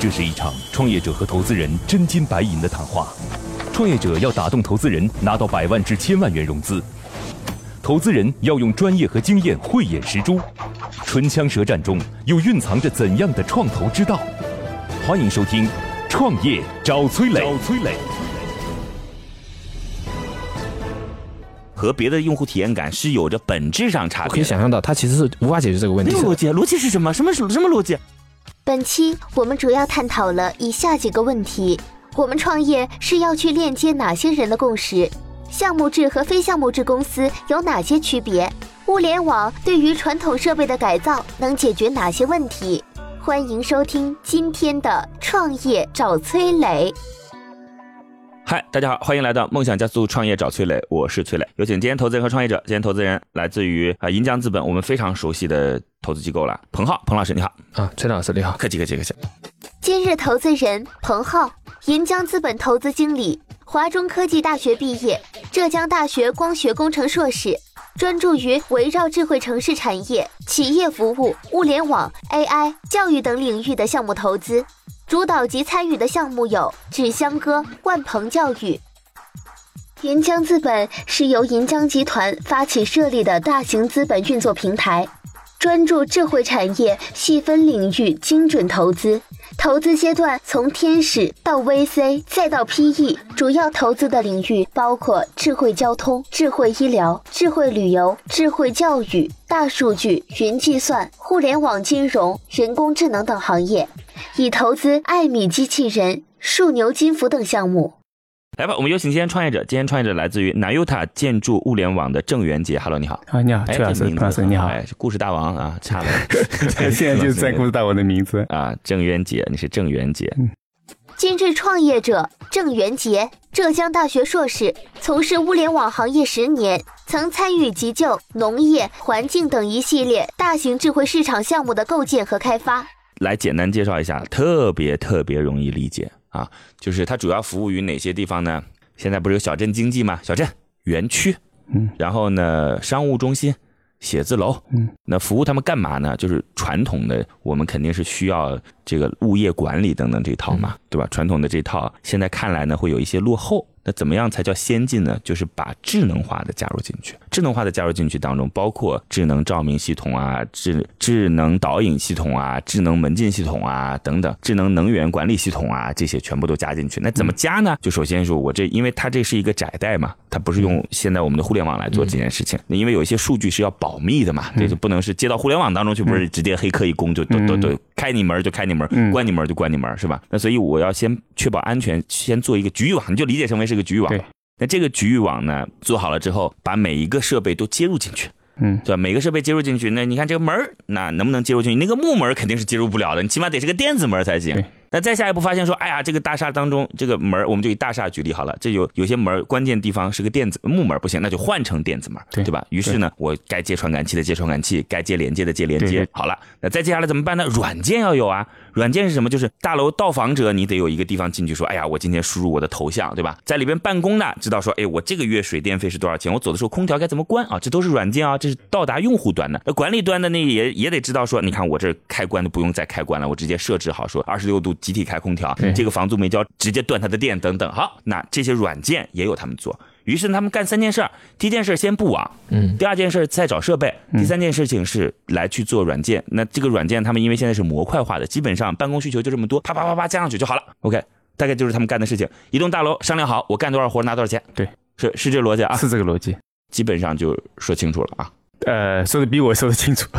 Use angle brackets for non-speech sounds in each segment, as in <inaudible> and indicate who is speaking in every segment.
Speaker 1: 这是一场创业者和投资人真金白银的谈话。创业者要打动投资人，拿到百万至千万元融资；投资人要用专业和经验慧眼识珠。唇枪舌战中，又蕴藏着怎样的创投之道？欢迎收听《创业找崔磊》。找崔磊。
Speaker 2: 和别的用户体验感是有着本质上差别。
Speaker 3: 可以想象到，它其实是无法解决这个问题。
Speaker 2: 逻辑，逻辑是什么？什么什么逻辑？
Speaker 4: 本期我们主要探讨了以下几个问题：我们创业是要去链接哪些人的共识？项目制和非项目制公司有哪些区别？物联网对于传统设备的改造能解决哪些问题？欢迎收听今天的创业找崔磊。
Speaker 2: 嗨，大家好，欢迎来到梦想加速创业找崔磊，我是崔磊。有请今天投资人和创业者。今天投资人来自于啊银江资本，我们非常熟悉的投资机构了。彭浩，彭老师你好。
Speaker 3: 啊，崔老师你好，
Speaker 2: 客气客气客气。
Speaker 4: 今日投资人彭浩，银江资本投资经理，华中科技大学毕业，浙江大学光学工程硕士，专注于围绕智慧城市产业、企业服务、物联网、AI、教育等领域的项目投资。主导及参与的项目有纸香哥、万鹏教育。银江资本是由银江集团发起设立的大型资本运作平台，专注智慧产业细分领域精准投资。投资阶段从天使到 VC 再到 PE，主要投资的领域包括智慧交通、智慧医疗、智慧旅游、智慧教育、大数据、云计算、互联网金融、人工智能等行业。已投资艾米机器人、数牛金服等项目。
Speaker 2: 来吧，我们有请今天创业者。今天创业者来自于南优塔建筑物联网的郑元杰。Hello，你好。
Speaker 3: 啊，你好，崔老师，崔老师，你好。
Speaker 2: 哎，故事大王啊，差了。<laughs>
Speaker 3: 现在就是在故事大王的名字 <laughs>
Speaker 2: 啊，郑元杰，你是郑元杰。
Speaker 4: 今日创业者郑元杰，浙江大学硕士，从事物联网行业十年，曾参与急救、农业、环境等一系列大型智慧市场项目的构建和开发。
Speaker 2: 来简单介绍一下，特别特别容易理解啊，就是它主要服务于哪些地方呢？现在不是有小镇经济吗？小镇、园区，嗯，然后呢，商务中心、写字楼，嗯，那服务他们干嘛呢？就是传统的，我们肯定是需要这个物业管理等等这套嘛，对吧？传统的这套现在看来呢，会有一些落后。那怎么样才叫先进呢？就是把智能化的加入进去。智能化的加入进去当中，包括智能照明系统啊、智智能导引系统啊、智能门禁系统啊等等，智能能源管理系统啊，这些全部都加进去。那怎么加呢？就首先说我这，因为它这是一个窄带嘛，它不是用现在我们的互联网来做这件事情。那因为有一些数据是要保密的嘛，这就不能是接到互联网当中去，不是直接黑客一攻就都都都开你门就开你门，关你门就关你门，是吧？那所以我要先确保安全，先做一个局域网，你就理解成为。是个局域网，那这个局域网呢做好了之后，把每一个设备都接入进去，嗯，对吧？每个设备接入进去，那你看这个门那能不能接入进去？那个木门肯定是接入不了的，你起码得是个电子门才行。那再下一步发现说，哎呀，这个大厦当中这个门我们就以大厦举例好了，这有有些门关键地方是个电子木门不行，那就换成电子门，对吧？于是呢，我该接传感器的接传感器，该接连接的接连接，好了，那再接下来怎么办呢？软件要有啊。软件是什么？就是大楼到访者，你得有一个地方进去说，哎呀，我今天输入我的头像，对吧？在里边办公的知道说，哎，我这个月水电费是多少钱？我走的时候空调该怎么关啊？这都是软件啊，这是到达用户端的。那管理端的那也也得知道说，你看我这开关都不用再开关了，我直接设置好说二十六度集体开空调，这个房租没交直接断他的电等等。好，那这些软件也有他们做。于是他们干三件事儿，第一件事先布网，嗯，第二件事再找设备，第三件事情是来去做软件。那这个软件他们因为现在是模块化的，基本上办公需求就这么多，啪啪啪啪加上去就好了。OK，大概就是他们干的事情。一栋大楼商量好，我干多少活拿多少钱。
Speaker 3: 对，
Speaker 2: 是是这逻辑啊，
Speaker 3: 是这个逻辑，
Speaker 2: 基本上就说清楚了啊。
Speaker 3: 呃，说的比我说的清楚。<laughs>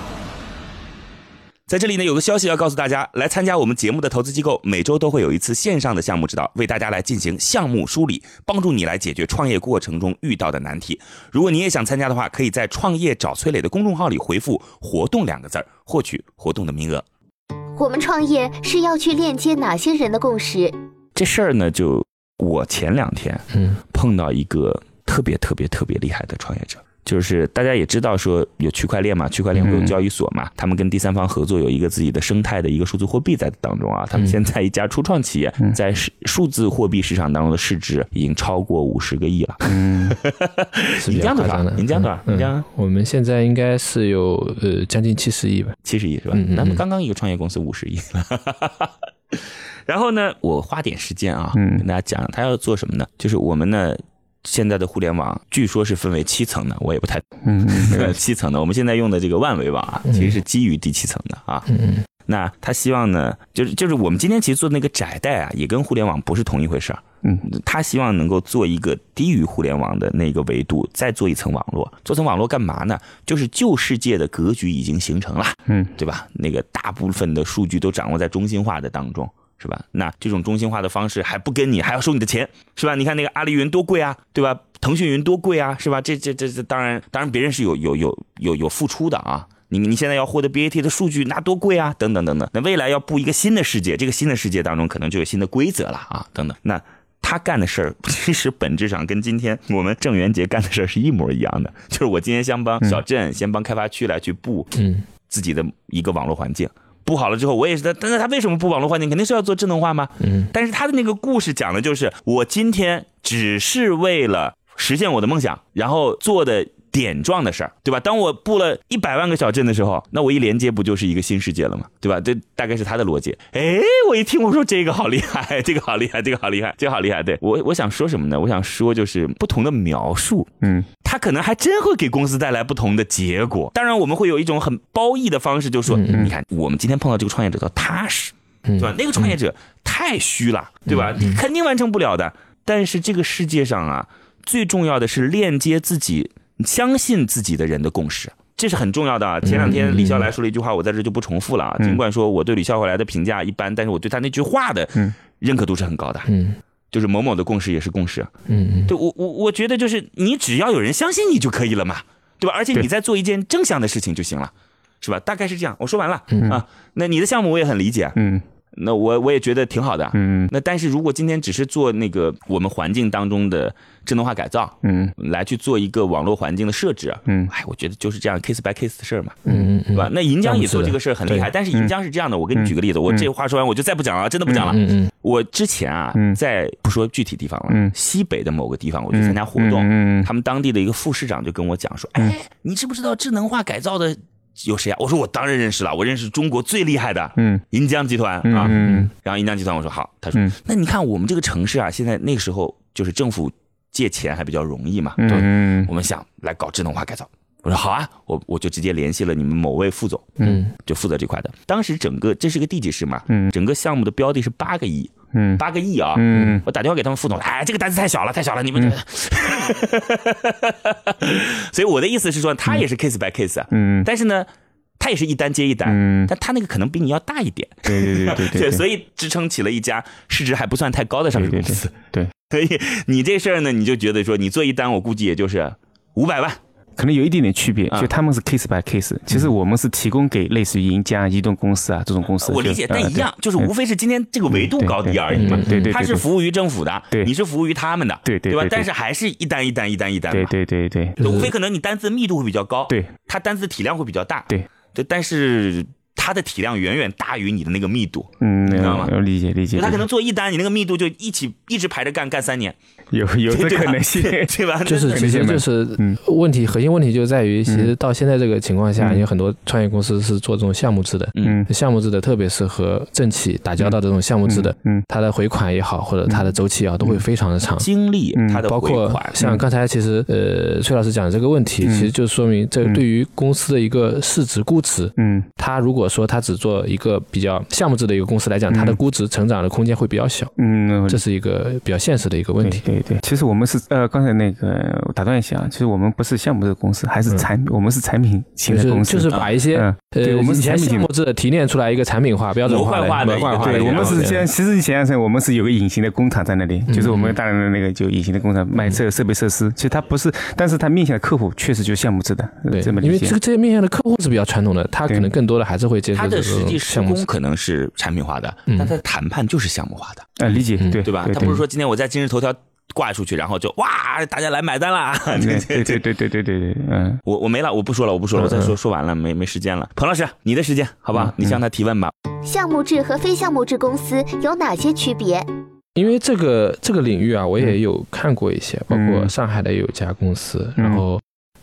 Speaker 2: 在这里呢，有个消息要告诉大家：来参加我们节目的投资机构，每周都会有一次线上的项目指导，为大家来进行项目梳理，帮助你来解决创业过程中遇到的难题。如果你也想参加的话，可以在“创业找崔磊”的公众号里回复“活动”两个字儿，获取活动的名额。
Speaker 4: 我们创业是要去链接哪些人的共识？
Speaker 2: 这事儿呢，就我前两天嗯碰到一个特别特别特别厉害的创业者，就是大家也知道说有区块链嘛，区块链会有交易所嘛，他们跟第三方合作有一个自己的生态的一个数字货币在当中啊。他们现在一家初创企业在数数字货币市场当中的市值已经超过五十个亿了。嗯，<laughs>
Speaker 5: 是比较夸张的。
Speaker 2: 您讲多少？您讲？
Speaker 5: 我们现在应该是有呃将近七十亿吧？
Speaker 2: 七十亿是吧？那么刚刚一个创业公司五十亿。<laughs> 然后呢，我花点时间啊，跟大家讲他要做什么呢？就是我们呢。现在的互联网据说是分为七层的，我也不太嗯，七层的。我们现在用的这个万维网啊，其实是基于第七层的啊。嗯那他希望呢，就是就是我们今天其实做那个窄带啊，也跟互联网不是同一回事儿。嗯。他希望能够做一个低于互联网的那个维度，再做一层网络。做层网络干嘛呢？就是旧世界的格局已经形成了，嗯，对吧？那个大部分的数据都掌握在中心化的当中。是吧？那这种中心化的方式还不跟你，还要收你的钱，是吧？你看那个阿里云多贵啊，对吧？腾讯云多贵啊，是吧？这这这这当然当然别人是有有有有有付出的啊。你你现在要获得 BAT 的数据，那多贵啊！等等等等。那未来要布一个新的世界，这个新的世界当中可能就有新的规则了啊！等等。那他干的事儿 <laughs> 其实本质上跟今天我们郑元杰干的事儿是一模一样的，就是我今天先帮小镇，先帮开发区来去布嗯自己的一个网络环境。布好了之后，我也是他，但是他为什么不网络环境？肯定是要做智能化吗？嗯，但是他的那个故事讲的就是，我今天只是为了实现我的梦想，然后做的。点状的事儿，对吧？当我布了一百万个小镇的时候，那我一连接不就是一个新世界了吗？对吧？这大概是他的逻辑。哎，我一听我说这个好厉害，<laughs> 这个好厉害，这个好厉害，这个好厉害。对我，我想说什么呢？我想说就是不同的描述，嗯，他可能还真会给公司带来不同的结果。当然，我们会有一种很褒义的方式，就是说，你看我们今天碰到这个创业者叫踏实，对吧？那个创业者太虚了，对吧？你肯定完成不了的。但是这个世界上啊，最重要的是链接自己。相信自己的人的共识，这是很重要的啊！前两天李笑来说了一句话，我在这就不重复了啊。尽管说我对李笑来的评价一般，但是我对他那句话的认可度是很高的。嗯，就是某某的共识也是共识。嗯嗯，对我我我觉得就是你只要有人相信你就可以了嘛，对吧？而且你在做一件正向的事情就行了，是吧？大概是这样。我说完了啊。那你的项目我也很理解。嗯。那我我也觉得挺好的，嗯，那但是如果今天只是做那个我们环境当中的智能化改造，嗯，来去做一个网络环境的设置，嗯，哎，我觉得就是这样 case by case 的事儿嘛，嗯嗯，对吧？那银江也做这个事儿很厉害，但是银江是这样的，我给你举个例子，我这话说完我就再不讲了，真的不讲了。嗯嗯，我之前啊，在不说具体地方了，西北的某个地方我去参加活动，他们当地的一个副市长就跟我讲说，哎，你知不知道智能化改造的？有谁啊？我说我当然认识了，我认识中国最厉害的，嗯，银江集团啊，嗯，然后银江集团我说好，他说那你看我们这个城市啊，现在那个时候就是政府借钱还比较容易嘛，嗯，我们想来搞智能化改造，我说好啊，我我就直接联系了你们某位副总，嗯，就负责这块的。当时整个这是个地级市嘛，嗯，整个项目的标的是八个亿。嗯，八个亿啊！嗯，我打电话给他们副总，哎，这个单子太小了，太小了，你们。<laughs> 所以我的意思是说，他也是 case by case 啊。嗯，但是呢，他也是一单接一单。嗯，但他那个可能比你要大一点。
Speaker 3: 对对对对 <laughs> 对。
Speaker 2: 所以支撑起了一家市值还不算太高的上市公司。
Speaker 3: 对。<laughs>
Speaker 2: 所以你这事儿呢，你就觉得说，你做一单，我估计也就是五百万。
Speaker 3: 可能有一点点区别，就他们是 case by case，其实我们是提供给类似于赢家、移动公司啊这种公司。
Speaker 2: 我理解，但一样，就是无非是今天这个维度高低而已嘛。
Speaker 3: 对对，
Speaker 2: 他是服务于政府的，你是服务于他们的，
Speaker 3: 对对，
Speaker 2: 对吧？但是还是一单一单一单一单
Speaker 3: 嘛。对对对对，
Speaker 2: 无非可能你单子密度会比较高，
Speaker 3: 对，
Speaker 2: 它单子体量会比较大，
Speaker 3: 对
Speaker 2: 对，但是。它的体量远远大于你的那个密度，
Speaker 3: 嗯，知道吗？理解理解。
Speaker 2: 他可能做一单，你那个密度就一起一直排着干，干三年，
Speaker 3: 有 <laughs> 有这可能性，<laughs>
Speaker 2: 对吧？
Speaker 5: 就是其实就是问题核心问题就在于，其实到现在这个情况下，有很多创业公司是做这种项目制的，嗯，项目制的特别是和政企打交道的这种项目制的，嗯，它的回款也好，或者它的周期啊，都会非常的长，
Speaker 2: 经历，它的
Speaker 5: 包括像刚才其实呃崔老师讲的这个问题，其实就说明这对于公司的一个市值估值，嗯，它如果说它只做一个比较项目制的一个公司来讲，它的估值成长的空间会比较小。嗯，这是一个比较现实的一个问题。
Speaker 3: 对对，其实我们是呃，刚才那个我打断一下，其实我们不是项目制公司，还是产，我们是产品型的公司，
Speaker 5: 就是把一些呃，我们以前项目制提炼出来一个产品化、标准化
Speaker 2: 的。
Speaker 3: 对，我们是现其实你想象成我们是有个隐形的工厂在那里，就是我们大量的那个就隐形的工厂卖这个设备设施。其实它不是，但是它面向的客户确实就是项目制的。
Speaker 5: 对，
Speaker 3: 这么
Speaker 5: 因为这个这些面向的客户是比较传统的，他可能更多的还是会接受这
Speaker 2: 实际施工可能是产品化的，但他谈判就是项目化的。
Speaker 3: 呃，理解对
Speaker 2: 对吧？他不是说今天我在今日头条挂出去，然后就哇，大家来买单啦！<laughs>
Speaker 3: 对对对对对对对，嗯，
Speaker 2: 我我没了，我不说了，我不说了，我再说说完了，没没时间了。彭老师，你的时间，好吧，你向他提问吧。
Speaker 4: 项目制和非项目制公司有哪些区别？
Speaker 5: 因为这个这个领域啊，我也有看过一些，包括上海的有一家公司，然后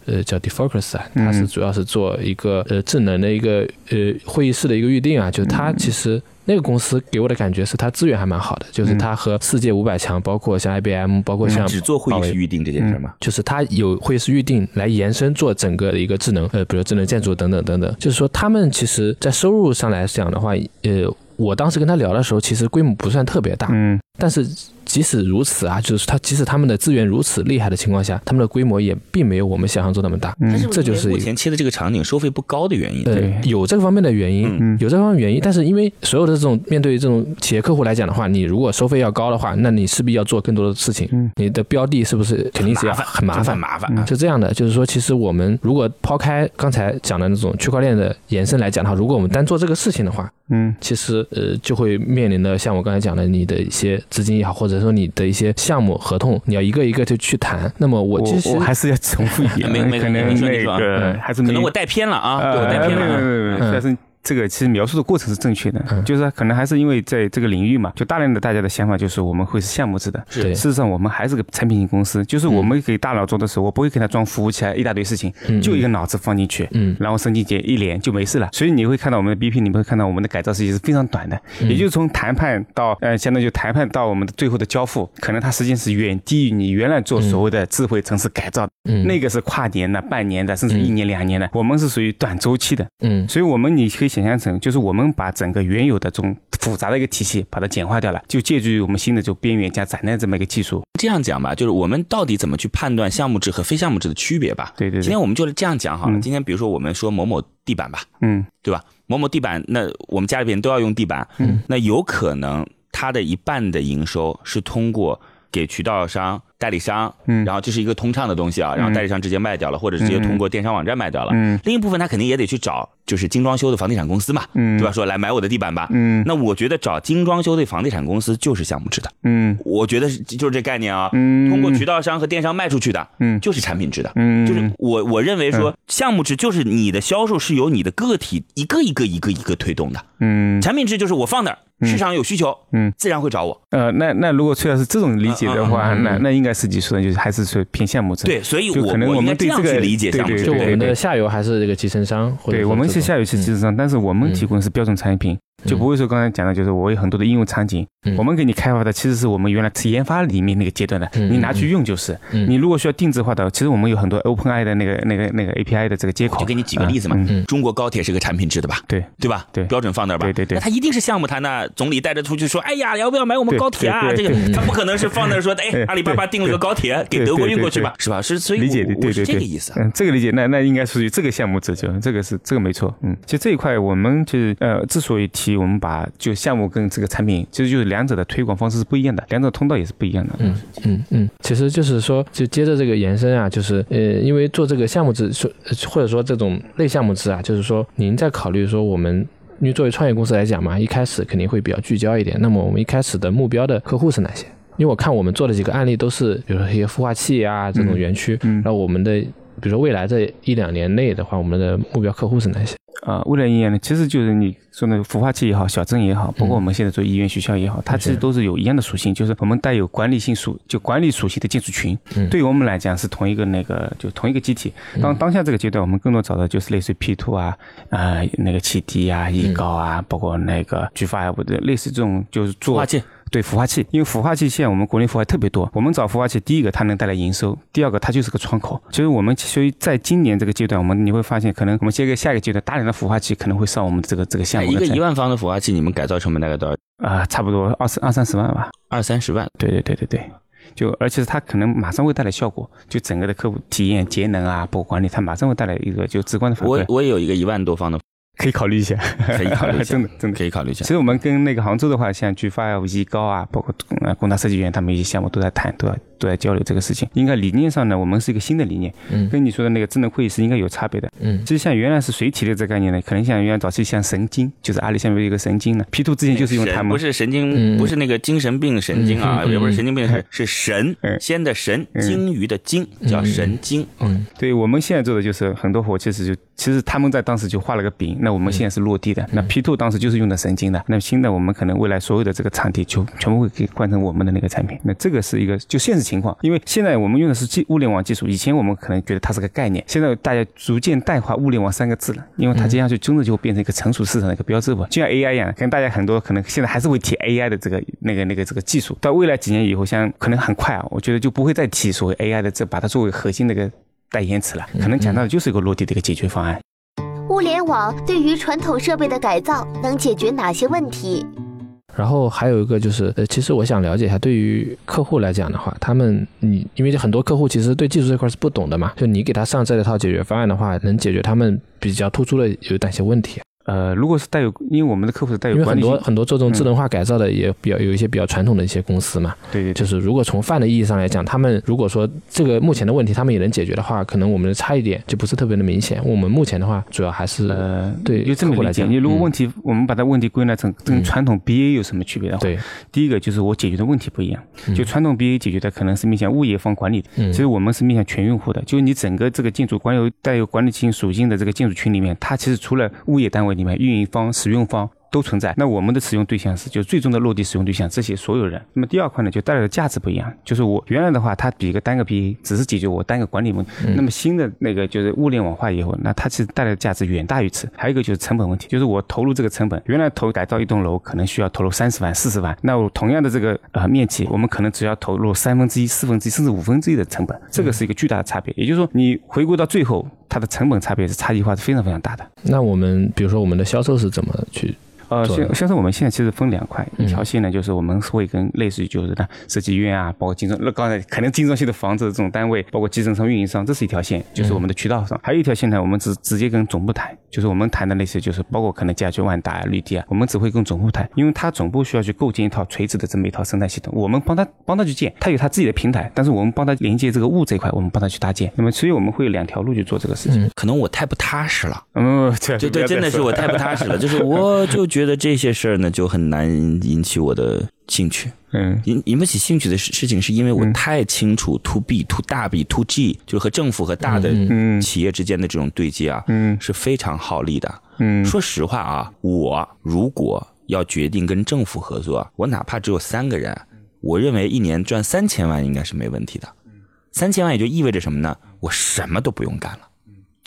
Speaker 5: 呃叫 Defocus 啊，它是主要是做一个呃智能的一个呃会议室的一个预定啊，就是它其实。那个公司给我的感觉是，它资源还蛮好的，就是它和世界五百强，包括像 IBM，包括像
Speaker 2: 只做会议室预定这件事吗？
Speaker 5: 就是它有会议室预定来延伸做整个的一个智能，呃，比如智能建筑等等等等。就是说，他们其实在收入上来讲的话，呃，我当时跟他聊的时候，其实规模不算特别大，嗯，但是。即使如此啊，就是他即使他们的资源如此厉害的情况下，他们的规模也并没有我们想象中那么大。
Speaker 2: 嗯，
Speaker 5: 这就是
Speaker 2: 目前切的这个场景收费不高的原因。
Speaker 5: 对，有这个方面的原因，有这方面原因。但是因为所有的这种面对这种企业客户来讲的话，你如果收费要高的话，那你势必要做更多的事情。嗯，你的标的是不是肯定是要很麻烦？
Speaker 2: 麻烦，
Speaker 5: 是这样的。就是说，其实我们如果抛开刚才讲的那种区块链的延伸来讲的话，如果我们单做这个事情的话，嗯，其实呃就会面临的像我刚才讲的，你的一些资金也好，或者说你的一些。项目合同你要一个一个就去谈，那么我其实
Speaker 3: 我还是要重复一遍，
Speaker 2: 没没
Speaker 3: 可能那个还是
Speaker 2: 可能我带偏了啊，我带偏了，
Speaker 3: 但是。这个其实描述的过程是正确的，就是可能还是因为在这个领域嘛，就大量的大家的想法就是我们会是项目制的，
Speaker 2: 是。
Speaker 3: 事实上我们还是个产品型公司，就是我们给大脑做的时候，我不会给他装服务器一大堆事情，就一个脑子放进去，嗯，然后神经节一连就没事了。所以你会看到我们的 BP，你们会看到我们的改造时间是非常短的，也就是从谈判到呃，相当于谈判到我们的最后的交付，可能它时间是远低于你原来做所谓的智慧城市改造，嗯，那个是跨年的、半年的，甚至一年两年的，我们是属于短周期的，嗯，所以我们你可以想象成就是我们。把整个原有的这种复杂的一个体系把它简化掉了，就借助于我们新的这种边缘加展的这么一个技术。
Speaker 2: 这样讲吧，就是我们到底怎么去判断项目制和非项目制的区别吧？
Speaker 3: 对对。
Speaker 2: 今天我们就是这样讲好了。今天比如说我们说某某地板吧，嗯，对吧？某某地板，那我们家里边都要用地板，嗯，那有可能它的一半的营收是通过给渠道商。代理商，嗯，然后这是一个通畅的东西啊，然后代理商直接卖掉了，或者直接通过电商网站卖掉了。嗯，另一部分他肯定也得去找，就是精装修的房地产公司嘛，嗯，对吧？说来买我的地板吧。嗯，那我觉得找精装修的房地产公司就是项目制的。嗯，我觉得就是这概念啊。嗯，通过渠道商和电商卖出去的，嗯，就是产品制的。嗯，就是我我认为说项目制就是你的销售是由你的个体一个一个一个一个推动的。嗯，产品制就是我放那儿，市场有需求，嗯，自然会找我。
Speaker 3: 呃，那那如果崔老师这种理解的话，那那应该。是你说的，就是还是说偏项目制。
Speaker 2: 对，所以
Speaker 3: 可能我们对这个
Speaker 2: 理解，
Speaker 3: 对对对，
Speaker 5: 就我们的下游还是这个集成商，
Speaker 3: 对，我们是下游是集成商，但是我们提供的是标准产品。就不会说刚才讲的，就是我有很多的应用场景，我们给你开发的其实是我们原来是研发里面那个阶段的，你拿去用就是。你如果需要定制化的，其实我们有很多 OpenAI 的那个那个那个 API 的这个接口。
Speaker 2: 就给你举个例子嘛，中国高铁是个产品制的吧？
Speaker 3: 对
Speaker 2: 对吧？
Speaker 3: 对，
Speaker 2: 标准放那儿吧。
Speaker 3: 对对对。
Speaker 2: 那他一定是项目谈的，总理带着出去说，哎呀，要不要买我们高铁啊？这个他不可能是放那儿说，<laughs> 哎，阿里巴巴订了个高铁给德国运过去吧？是吧？是所以
Speaker 3: 理解对对对，
Speaker 2: 这个意思。
Speaker 3: 嗯，这个理解，那那应该属于这个项目制，就这个是这个没错。嗯，其实这一块我们就是呃，之所以提，我们把。就项目跟这个产品，其实就是两者的推广方式是不一样的，两者通道也是不一样的。
Speaker 5: 嗯嗯嗯，其实就是说，就接着这个延伸啊，就是呃，因为做这个项目制，说或者说这种类项目制啊，就是说您在考虑说我们，因为作为创业公司来讲嘛，一开始肯定会比较聚焦一点。那么我们一开始的目标的客户是哪些？因为我看我们做的几个案例都是，比如说一些孵化器啊这种园区，然后我们的，比如说未来这一两年内的话，我们的目标客户是哪些？
Speaker 3: 啊，未来一年呢，其实就是你说那个孵化器也好，小镇也好，包括我们现在做医院、学校也好，它其实都是有一样的属性，就是我们带有管理性属，就管理属性的建筑群。嗯，对于我们来讲是同一个那个，就同一个机体。当当下这个阶段，我们更多找的就是类似于 P two 啊，啊那个启迪啊、易高啊，包括那个巨发啊，或者类似这种就是做
Speaker 2: 孵化器。
Speaker 3: 对孵化器，因为孵化器现在我们国内孵化特别多，我们找孵化器，第一个它能带来营收，第二个它就是个窗口。所以我们所以在今年这个阶段，我们你会发现，可能我们接个下一个阶段，大量的孵化器可能会上我们这个这个项目。
Speaker 2: 一个一万方的孵化器，你们改造成本大概多少？
Speaker 3: 啊，差不多二十二三十万吧。
Speaker 2: 二三十万。
Speaker 3: 对对对对对，就而且是它可能马上会带来效果，就整个的客户体验、节能啊，包括管理，它马上会带来一个就直观的反馈。
Speaker 2: 我我也有一个一万多方的。
Speaker 3: 可以考虑一下，
Speaker 2: 可以考虑一下，<laughs>
Speaker 3: 真的真的。
Speaker 2: 可以考虑一下。
Speaker 3: 其实我们跟那个杭州的话，像巨发啊、易高啊，包括呃工大设计院，他们一些项目都在谈，都在都在交流这个事情。应该理念上呢，我们是一个新的理念，嗯，跟你说的那个智能会议室应该有差别的，嗯。其实像原来是谁提的这个概念呢？可能像原来早期像神经，就是阿里下面有一个神经呢，P two 之前就是用他们，
Speaker 2: 不是神经，不是那个精神病神经啊，也不是神经病，是是神仙的神，鲸鱼的鲸，叫神经。
Speaker 3: 嗯，对我们现在做的就是很多活，其实就其实他们在当时就画了个饼，那我们现在是落地的。那 P two 当时就是用的神经的，那新的我们可能未来所有的这个场地就全部会给换成我们的那个产品。那这个是一个就现实情况，因为现在我们用的是技物联网技术，以前我们可能觉得它是个概念，现在大家逐渐淡化物联网三个字了，因为它接下去真的就会变成一个成熟市场的一个标志吧，就像 AI 一样，可能大家很多可能现在还是会提 AI 的这个那个那个这个技术，到未来几年以后，像可能很快啊，我觉得就不会再提所谓 AI 的这把它作为核心的一个代言词了，可能讲到的就是一个落地的一个解决方案。
Speaker 4: 物联网对于传统设备的改造能解决哪些问题？
Speaker 5: 然后还有一个就是，呃，其实我想了解一下，对于客户来讲的话，他们你因为很多客户其实对技术这块是不懂的嘛，就你给他上这一套解决方案的话，能解决他们比较突出的有哪些问题？
Speaker 3: 呃，如果是带有，因为我们的客户是带有，因
Speaker 5: 为很多很多做这种智能化改造的也比较有一些比较传统的一些公司嘛，
Speaker 3: 对对，
Speaker 5: 就是如果从泛的意义上来讲，他们如果说这个目前的问题他们也能解决的话，可能我们的差异点就不是特别的明显。我们目前的话，主要还是呃，对，
Speaker 3: 就这么来讲。你如果问题，我们把它问题归纳成跟传统 BA 有什么区别的话，
Speaker 5: 对，
Speaker 3: 第一个就是我解决的问题不一样，就传统 BA 解决的可能是面向物业方管理的，其实我们是面向全用户的，就是你整个这个建筑管有带有管理性属性的这个建筑群里面，它其实除了物业单位你们运营方。使用方。都存在。那我们的使用对象是，就最终的落地使用对象，这些所有人。那么第二块呢，就带来的价值不一样。就是我原来的话，它比一个单个 PA 只是解决我单个管理问题。那么新的那个就是物联网化以后，那它其实带来的价值远大于此。还有一个就是成本问题，就是我投入这个成本，原来投改造一栋楼可能需要投入三十万、四十万，那我同样的这个呃面积，我们可能只要投入三分之一、四分之一甚至五分之一的成本，这个是一个巨大的差别。也就是说，你回归到最后，它的成本差别是差异化是非常非常大的。
Speaker 5: 那我们比如说我们的销售是怎么去？
Speaker 3: 呃，像像是我们现在其实分两块，一条线呢，就是我们会跟类似于就是呢设计院啊，包括精装，那刚才可能精装系的房子这种单位，包括集成商、运营商，这是一条线，就是我们的渠道上。还有一条线呢，我们直直接跟总部谈，就是我们谈的那些，就是包括可能家居、万达啊、绿地啊，我们只会跟总部谈，因为他总部需要去构建一套垂直的这么一套生态系统，我们帮他帮他去建，他有他自己的平台，但是我们帮他连接这个物这一块，我们帮他去搭建。那么所以我们会有两条路去做这个事情。
Speaker 2: 可能我太不踏实了，嗯，对对，真的是我太不踏实了，<laughs> 就是我就觉得这些事儿。呢就很难引起我的兴趣。嗯，引引不起兴趣的事事情，是因为我太清楚 to B、to 大 B、to G，就是和政府和大的企业之间的这种对接啊，嗯，是非常耗力的。嗯，说实话啊，我如果要决定跟政府合作，我哪怕只有三个人，我认为一年赚三千万应该是没问题的。三千万也就意味着什么呢？我什么都不用干了，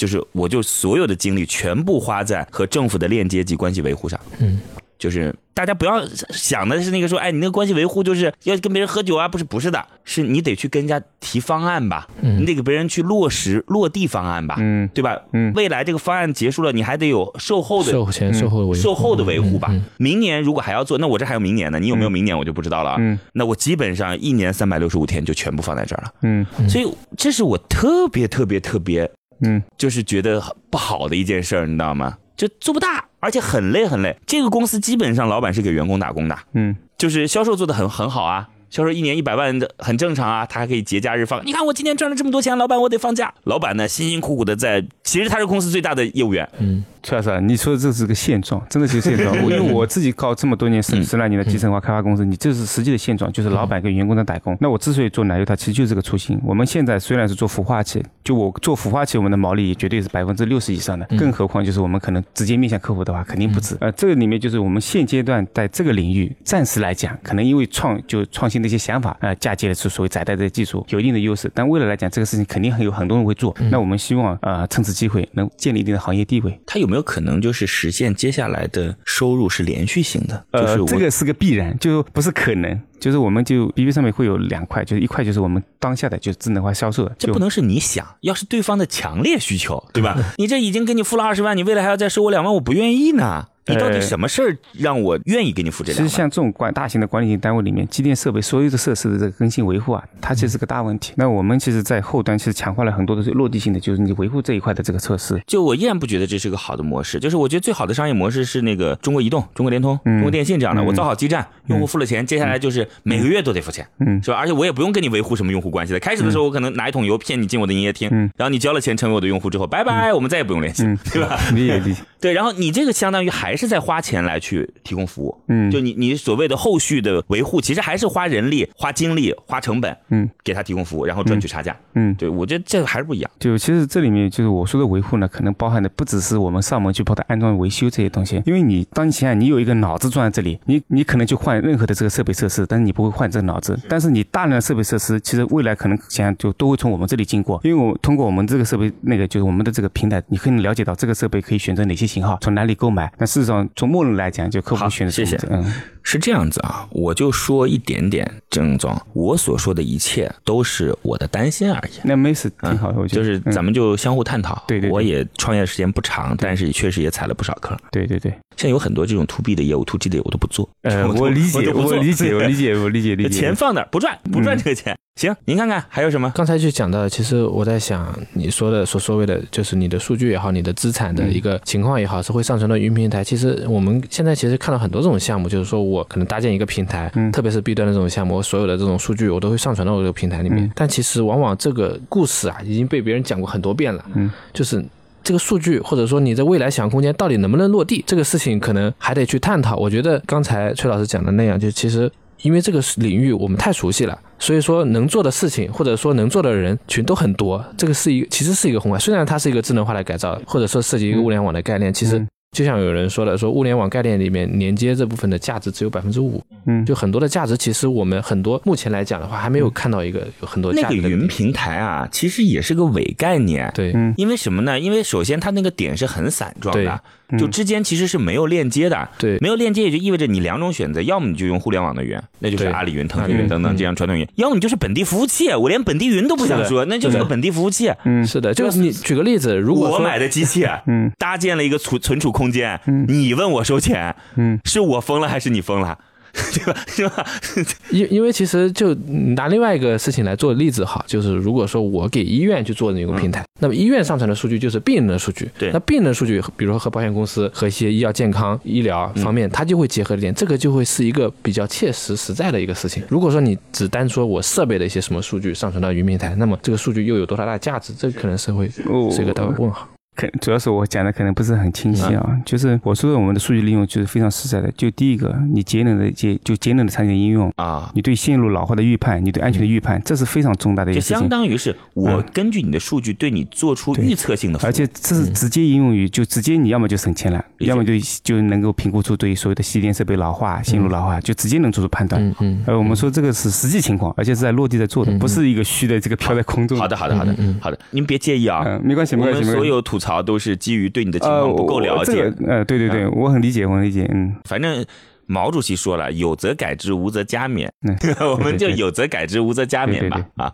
Speaker 2: 就是我就所有的精力全部花在和政府的链接及关系维护上。嗯。就是大家不要想的是那个说，哎，你那个关系维护就是要跟别人喝酒啊，不是不是的，是你得去跟人家提方案吧，你得给别人去落实落地方案吧，嗯，对吧？嗯，未来这个方案结束了，你还得有售后的
Speaker 5: 售前售后维
Speaker 2: 售后的维护吧。明年如果还要做，那我这还有明年呢，你有没有明年我就不知道了。嗯，那我基本上一年三百六十五天就全部放在这儿了。嗯，所以这是我特别特别特别，嗯，就是觉得不好的一件事儿，你知道吗？就做不大。而且很累很累，这个公司基本上老板是给员工打工的，嗯，就是销售做的很很好啊。销售一年一百万的很正常啊，他还可以节假日放。你看我今天赚了这么多钱，老板我得放假。老板呢辛辛苦苦的在，其实他是公司最大的业务员。嗯，
Speaker 3: 崔老师，你说的这是个现状，真的是现状。<laughs> 因为我自己搞这么多年十十来年的集成化开发公司，你这是实际的现状，就是老板跟员工在打工。那我之所以做奶油，它其实就是这个初心。我们现在虽然是做孵化器，就我做孵化器，我们的毛利也绝对是百分之六十以上的。更何况就是我们可能直接面向客户的话，肯定不止。呃，这个里面就是我们现阶段在这个领域暂时来讲，可能因为创就创新的一些想法，呃。嫁接的是所谓载带的技术有一定的优势，但未来来讲，这个事情肯定很有很多人会做。那我们希望呃趁此机会能建立一定的行业地位。
Speaker 2: 它有没有可能就是实现接下来的收入是连续性的？
Speaker 3: 呃，这个是个必然，就不是可能。就是我们就 B B 上面会有两块，就是一块就是我们当下的就是智能化销售，
Speaker 2: 这不能是你想要是对方的强烈需求，对吧？<laughs> 你这已经给你付了二十万，你未来还要再收我两万，我不愿意呢。你到底什么事儿让我愿意给你付这？
Speaker 3: 其实像这种管大型的管理型单位里面，机电设备所有的设施的这个更新维护啊，它其实是个大问题。那我们其实，在后端其实强化了很多的落地性的，就是你维护这一块的这个测试。
Speaker 2: 就我依然不觉得这是个好的模式。就是我觉得最好的商业模式是那个中国移动、中国联通、中国电信这样的。我造好基站，用户付了钱，接下来就是每个月都得付钱，嗯，是吧？而且我也不用跟你维护什么用户关系的。开始的时候，我可能拿一桶油骗你进我的营业厅，然后你交了钱成为我的用户之后，拜拜，我们再也不用联系，对吧？
Speaker 3: 理 <laughs> 解理解。
Speaker 2: 对，然后你这个相当于还是在花钱来去提供服务，嗯，就你你所谓的后续的维护，其实还是花人力、花精力、花成本，嗯，给他提供服务，然后赚取差价，嗯，对我觉得这个还是不一样。
Speaker 3: 就其实这里面就是我说的维护呢，可能包含的不只是我们上门去帮他安装维修这些东西，因为你当你想想，你有一个脑子装在这里，你你可能就换任何的这个设备设施，但是你不会换这个脑子。但是你大量的设备设施，其实未来可能想想就都会从我们这里经过，因为我通过我们这个设备那个就是我们的这个平台，你可以了解到这个设备可以选择哪些型号，从哪里购。买，那事实上从默认来讲，就客户选的
Speaker 2: 谢谢。嗯，是这样子啊，我就说一点点，郑总，我所说的一切都是我的担心而已。
Speaker 3: 那没事，挺好的，我
Speaker 2: 就是咱们就相互探讨。
Speaker 3: 对对，
Speaker 2: 我也创业时间不长，但是确实也踩了不少坑。
Speaker 3: 对对对，
Speaker 2: 现在有很多这种 to B 的业务，to G 的业务我都不做。
Speaker 3: 呃，<laughs> 我理解，我理解，我理解，我理解，理解。
Speaker 2: 钱放那儿不赚，不赚这个钱。行，您看看还有什么？
Speaker 5: 刚才就讲到，其实我在想，你说的所所谓的，就是你的数据也好，你的资产的一个情况也好，是会上传到云平台。其实我们现在其实看到很多这种项目，就是说我可能搭建一个平台，特别是 B 端的这种项目，我所有的这种数据我都会上传到我这个平台里面。但其实往往这个故事啊，已经被别人讲过很多遍了。嗯，就是这个数据，或者说你在未来想象空间到底能不能落地，这个事情可能还得去探讨。我觉得刚才崔老师讲的那样，就其实。因为这个领域我们太熟悉了，所以说能做的事情或者说能做的人群都很多。这个是一其实是一个宏观，虽然它是一个智能化的改造，或者说涉及一个物联网的概念，其实。就像有人说的，说物联网概念里面连接这部分的价值只有百分之五，嗯，就很多的价值，其实我们很多目前来讲的话，还没有看到一个有很多
Speaker 2: 那个云平台啊，其实也是个伪概念，
Speaker 5: 对，
Speaker 2: 因为什么呢？因为首先它那个点是很散状的，就之间其实是没有链接的，
Speaker 5: 对，
Speaker 2: 没有链接也就意味着你两种选择，要么你就用互联网的云，那就是阿里云、腾讯云等等这样传统云，要么你就是本地服务器，我连本地云都不想说，那就是个本地服务器，
Speaker 5: 嗯，是的，就是你举个例子，如果
Speaker 2: 我买的机器，嗯，搭建了一个储存储空间，嗯，你。你问我收钱，嗯，是我疯了还是你疯了，<laughs> 对吧？<laughs> 对吧？<laughs>
Speaker 5: 因因为其实就拿另外一个事情来做例子哈，就是如果说我给医院去做那个平台，那么医院上传的数据就是病人的数据，
Speaker 2: 对，
Speaker 5: 那病人的数据，比如说和保险公司和一些医药健康医疗方面，它就会结合一点，这个就会是一个比较切实实在的一个事情。如果说你只单说我设备的一些什么数据上传到云平台，那么这个数据又有多大的价值？这可能是会是一个大问号。
Speaker 3: 可主要是我讲的可能不是很清晰啊，就是我说的我们的数据利用就是非常实在的。就第一个，你节能的节就节能的产品应用啊，你对线路老化的预判，你对安全的预判，这是非常重大的一个事
Speaker 2: 情。就相当于是我根据你的数据对你做出预测性的，
Speaker 3: 而且这是直接应用于就直接你要么就省钱了，要么就就能够评估出对所有的吸电设备老化、线路老化，就直接能做出判断。嗯嗯。而，我们说这个是实际情况，而且是在落地在做的，不是一个虚的这个飘在空中。
Speaker 2: 好的好的好的好的，您别介意啊，
Speaker 3: 没关系没关系。
Speaker 2: 所有吐槽都是基于。对你的情况不够了解，
Speaker 3: 呃，对对对，我很理解，我很理解，嗯，
Speaker 2: 反正毛主席说了，有则改之，无则加勉，<laughs> 我们就有则改之，无则加勉吧，啊，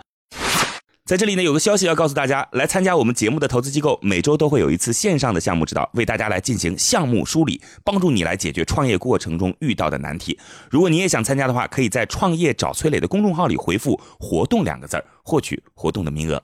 Speaker 2: 在这里呢，有个消息要告诉大家，来参加我们节目的投资机构，每周都会有一次线上的项目指导，为大家来进行项目梳理，帮助你来解决创业过程中遇到的难题。如果你也想参加的话，可以在创业找崔磊的公众号里回复“活动”两个字儿，获取活动的名额。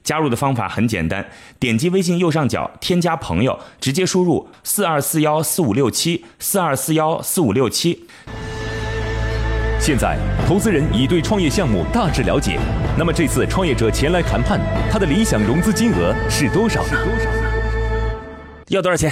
Speaker 2: 加入的方法很简单，点击微信右上角添加朋友，直接输入四二四幺四五六七四二四幺四五六七。
Speaker 1: 现在，投资人已对创业项目大致了解。那么这次创业者前来谈判，他的理想融资金额是多少？是多少？
Speaker 2: 要多少钱？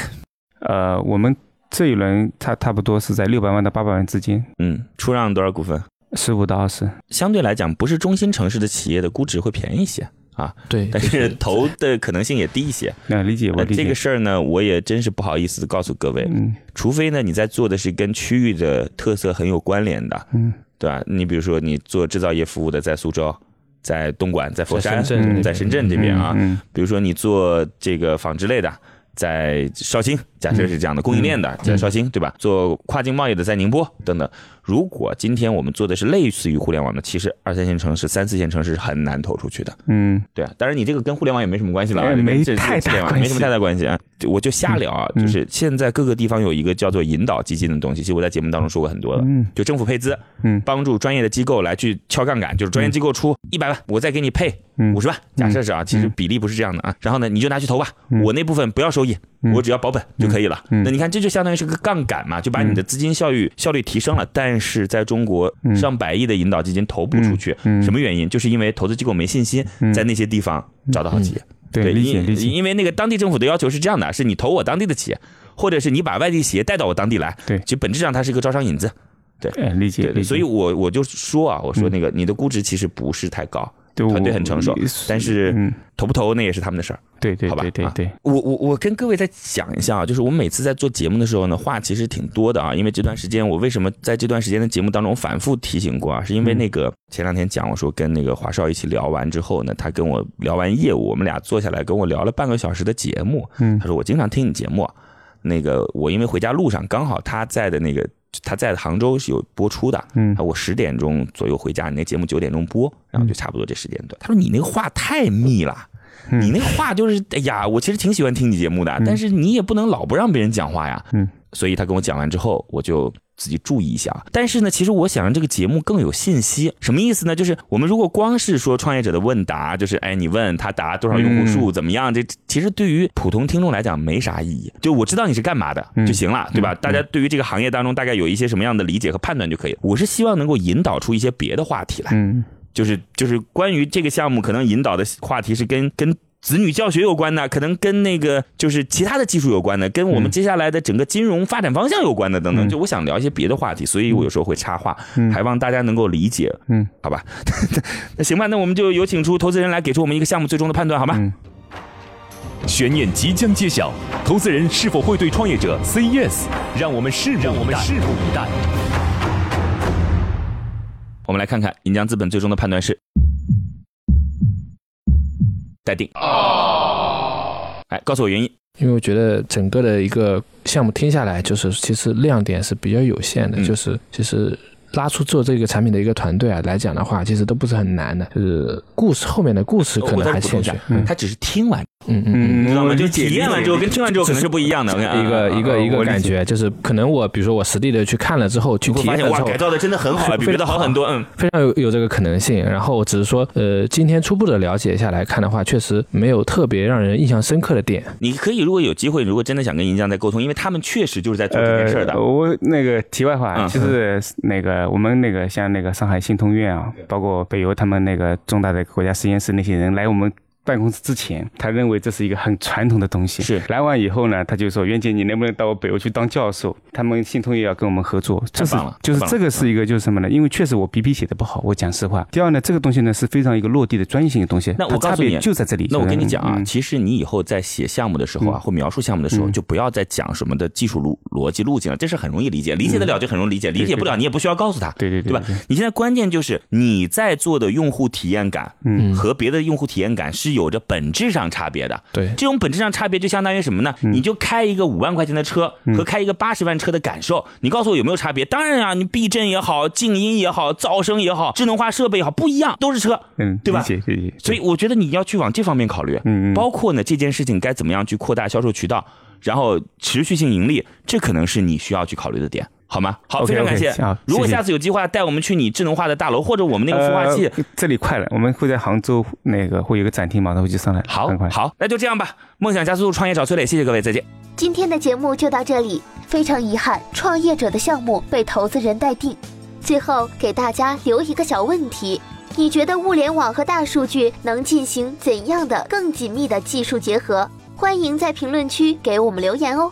Speaker 3: 呃，我们这一轮差差不多是在六百万到八百万之间。
Speaker 2: 嗯，出让多少股份？
Speaker 3: 十五到二十。
Speaker 2: 相对来讲，不是中心城市的企业的估值会便宜一些。啊，
Speaker 5: 对，
Speaker 2: 但是投的可能性也低一些。
Speaker 3: 那理解我理
Speaker 2: 解。这个事儿呢，我也真是不好意思告诉各位。嗯，除非呢，你在做的是跟区域的特色很有关联的。嗯，对吧？你比如说你做制造业服务的，在苏州，在东莞，在佛山，在深圳这边啊，比如说你做这个纺织类的。在绍兴，假设是这样的供应链的，在绍兴，对吧？做跨境贸易的在宁波等等。如果今天我们做的是类似于互联网的，其实二三线城市、三四线城市是很难投出去的。嗯，对啊。当然，你这个跟互联网也没什么关系了，
Speaker 3: 没太大关系，
Speaker 2: 没什么太大关系啊。我就瞎聊啊，就是现在各个地方有一个叫做引导基金的东西，其实我在节目当中说过很多了。嗯，就政府配资，嗯，帮助专业的机构来去敲杠杆，就是专业机构出一百万，我再给你配五十万。假设是啊，其实比例不是这样的啊。然后呢，你就拿去投吧，我那部分不要收益，我只要保本就可以了。那你看，这就相当于是个杠杆嘛，就把你的资金效率效率提升了。但是在中国。上百亿的引导基金投不出去，什么原因？就是因为投资机构没信心在那些地方找到好企业。
Speaker 3: 对，
Speaker 2: 因因为那个当地政府的要求是这样的：是你投我当地的企业，或者是你把外地企业带到我当地来。
Speaker 3: 对，
Speaker 2: 其实本质上它是一个招商引资。对，
Speaker 3: 理解。
Speaker 2: 所以我我就说啊，我说那个你的估值其实不是太高。团队很成熟，但是投不投那也是他们的事儿。
Speaker 3: 对对，
Speaker 2: 好吧，
Speaker 3: 对对对。
Speaker 2: 我我我跟各位再讲一下啊，就是我每次在做节目的时候呢，话其实挺多的啊。因为这段时间我为什么在这段时间的节目当中反复提醒过啊？是因为那个前两天讲我说跟那个华少一起聊完之后呢，他跟我聊完业务，我们俩坐下来跟我聊了半个小时的节目。嗯，他说我经常听你节目，那个我因为回家路上刚好他在的那个。他在杭州是有播出的，嗯，我十点钟左右回家，你那节目九点钟播，然后就差不多这时间段。他说你那个话太密了，你那个话就是，哎呀，我其实挺喜欢听你节目的，但是你也不能老不让别人讲话呀，嗯，所以他跟我讲完之后，我就。自己注意一下，但是呢，其实我想让这个节目更有信息，什么意思呢？就是我们如果光是说创业者的问答，就是哎，你问他答多少用户数怎么样？这其实对于普通听众来讲没啥意义。就我知道你是干嘛的就行了，对吧？大家对于这个行业当中大概有一些什么样的理解和判断就可以。我是希望能够引导出一些别的话题来，就是就是关于这个项目可能引导的话题是跟跟。子女教学有关的，可能跟那个就是其他的技术有关的，跟我们接下来的整个金融发展方向有关的等等。就我想聊一些别的话题，所以我有时候会插话，还望大家能够理解。嗯，好吧，<laughs> 那行吧，那我们就有请出投资人来给出我们一个项目最终的判断，好吗？
Speaker 1: 悬念即将揭晓，投资人是否会对创业者 say yes？让我们拭目以待。
Speaker 2: 我们来看看银江资本最终的判断是。待定。哎，告诉我原因。
Speaker 5: 因为我觉得整个的一个项目听下来，就是其实亮点是比较有限的，就是其实。拉出做这个产品的一个团队啊来讲的话，其实都不是很难的，就是故事后面的故事可能还欠缺。
Speaker 2: 他只是听完，嗯嗯，知道吗？就体验完之后跟听完之后可能是不一样的。
Speaker 5: 一个一个一个感觉，就是可能我比如说我实地的去看了之后，去体验之后，
Speaker 2: 改造的真的很好，比别的好很多，嗯，
Speaker 5: 非常有有这个可能性。然后只是说，呃，今天初步的了解下来看的话，确实没有特别让人印象深刻的点。
Speaker 2: 你可以如果有机会，如果真的想跟银江再沟通，因为他们确实就是在做这件事的。
Speaker 3: 我那个题外话就是那个我们那个像那个上海信通院啊，包括北邮他们那个重大的国家实验室那些人来我们。办公室之前，他认为这是一个很传统的东西。
Speaker 2: 是
Speaker 3: 来完以后呢，他就说：“袁姐，你能不能到我北欧去当教授？他们信通也要跟我们合作。”
Speaker 2: 太棒了！
Speaker 3: 就是这个是一个就是什么呢？因为确实我 BP 写的不好，我讲实话。第二呢，这个东西呢是非常一个落地的专业性的东西。
Speaker 2: 那我告诉你，
Speaker 3: 就在这里。
Speaker 2: 那我跟你讲啊，其实你以后在写项目的时候啊，或描述项目的时候，就不要再讲什么的技术路逻辑路径了，这是很容易理解，理解得了就很容易理解，理解不了你也不需要告诉他。
Speaker 3: 对对
Speaker 2: 对，对吧？你现在关键就是你在做的用户体验感，嗯，和别的用户体验感是有着本质上。差别的，
Speaker 5: 对
Speaker 2: 这种本质上差别就相当于什么呢？你就开一个五万块钱的车和开一个八十万车的感受，你告诉我有没有差别？当然啊，你避震也好，静音也好，噪声也好，智能化设备也好，不一样，都是车，嗯，对吧？所以我觉得你要去往这方面考虑，嗯嗯，包括呢这件事情该怎么样去扩大销售渠道，然后持续性盈利，这可能是你需要去考虑的点。好吗？好，非常感谢。如果下次有计划带我们去你智能化的大楼，或者我们那个孵化器，
Speaker 3: 这里快了，我们会在杭州那个会有个展厅，马上会就上来。
Speaker 2: 好，好，那就这样吧。梦想加速度，创业找崔磊，谢谢各位，再见。
Speaker 4: 今天的节目就到这里，非常遗憾，创业者的项目被投资人待定。最后给大家留一个小问题：你觉得物联网和大数据能进行怎样的更紧密的技术结合？欢迎在评论区给我们留言哦。